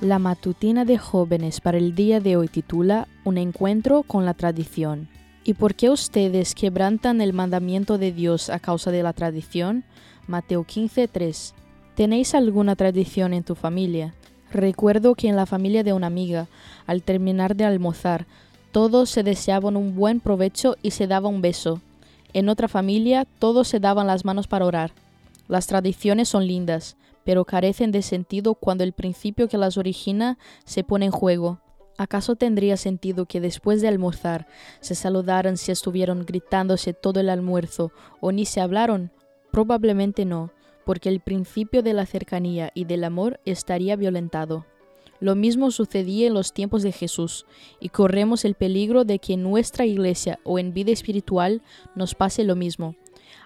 La matutina de jóvenes para el día de hoy titula Un encuentro con la tradición. ¿Y por qué ustedes quebrantan el mandamiento de Dios a causa de la tradición? Mateo 15:3. ¿Tenéis alguna tradición en tu familia? Recuerdo que en la familia de una amiga, al terminar de almorzar, todos se deseaban un buen provecho y se daba un beso. En otra familia, todos se daban las manos para orar. Las tradiciones son lindas, pero carecen de sentido cuando el principio que las origina se pone en juego. ¿Acaso tendría sentido que después de almorzar se saludaran si estuvieron gritándose todo el almuerzo o ni se hablaron? Probablemente no, porque el principio de la cercanía y del amor estaría violentado. Lo mismo sucedía en los tiempos de Jesús, y corremos el peligro de que en nuestra iglesia o en vida espiritual nos pase lo mismo.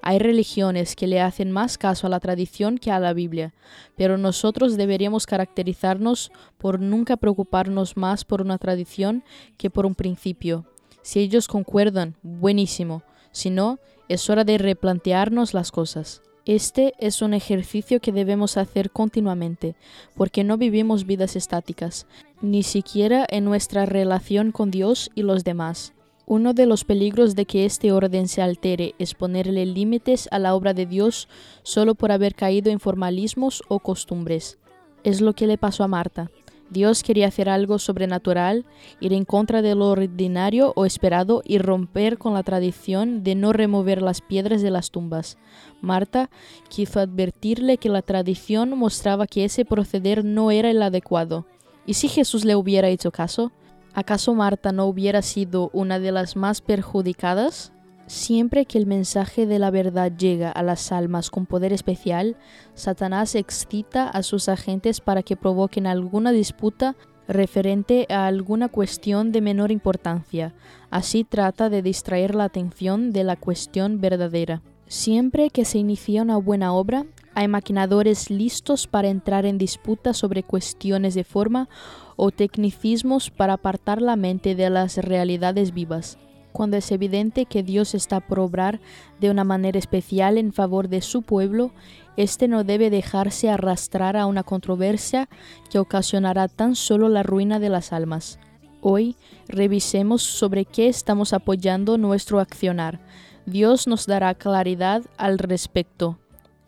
Hay religiones que le hacen más caso a la tradición que a la Biblia, pero nosotros deberíamos caracterizarnos por nunca preocuparnos más por una tradición que por un principio. Si ellos concuerdan, buenísimo. Si no, es hora de replantearnos las cosas. Este es un ejercicio que debemos hacer continuamente, porque no vivimos vidas estáticas, ni siquiera en nuestra relación con Dios y los demás. Uno de los peligros de que este orden se altere es ponerle límites a la obra de Dios solo por haber caído en formalismos o costumbres. Es lo que le pasó a Marta. Dios quería hacer algo sobrenatural, ir en contra de lo ordinario o esperado y romper con la tradición de no remover las piedras de las tumbas. Marta quiso advertirle que la tradición mostraba que ese proceder no era el adecuado. ¿Y si Jesús le hubiera hecho caso? ¿Acaso Marta no hubiera sido una de las más perjudicadas? Siempre que el mensaje de la verdad llega a las almas con poder especial, Satanás excita a sus agentes para que provoquen alguna disputa referente a alguna cuestión de menor importancia. Así trata de distraer la atención de la cuestión verdadera. Siempre que se inicia una buena obra, hay maquinadores listos para entrar en disputa sobre cuestiones de forma o tecnicismos para apartar la mente de las realidades vivas cuando es evidente que Dios está por obrar de una manera especial en favor de su pueblo, éste no debe dejarse arrastrar a una controversia que ocasionará tan solo la ruina de las almas. Hoy revisemos sobre qué estamos apoyando nuestro accionar. Dios nos dará claridad al respecto.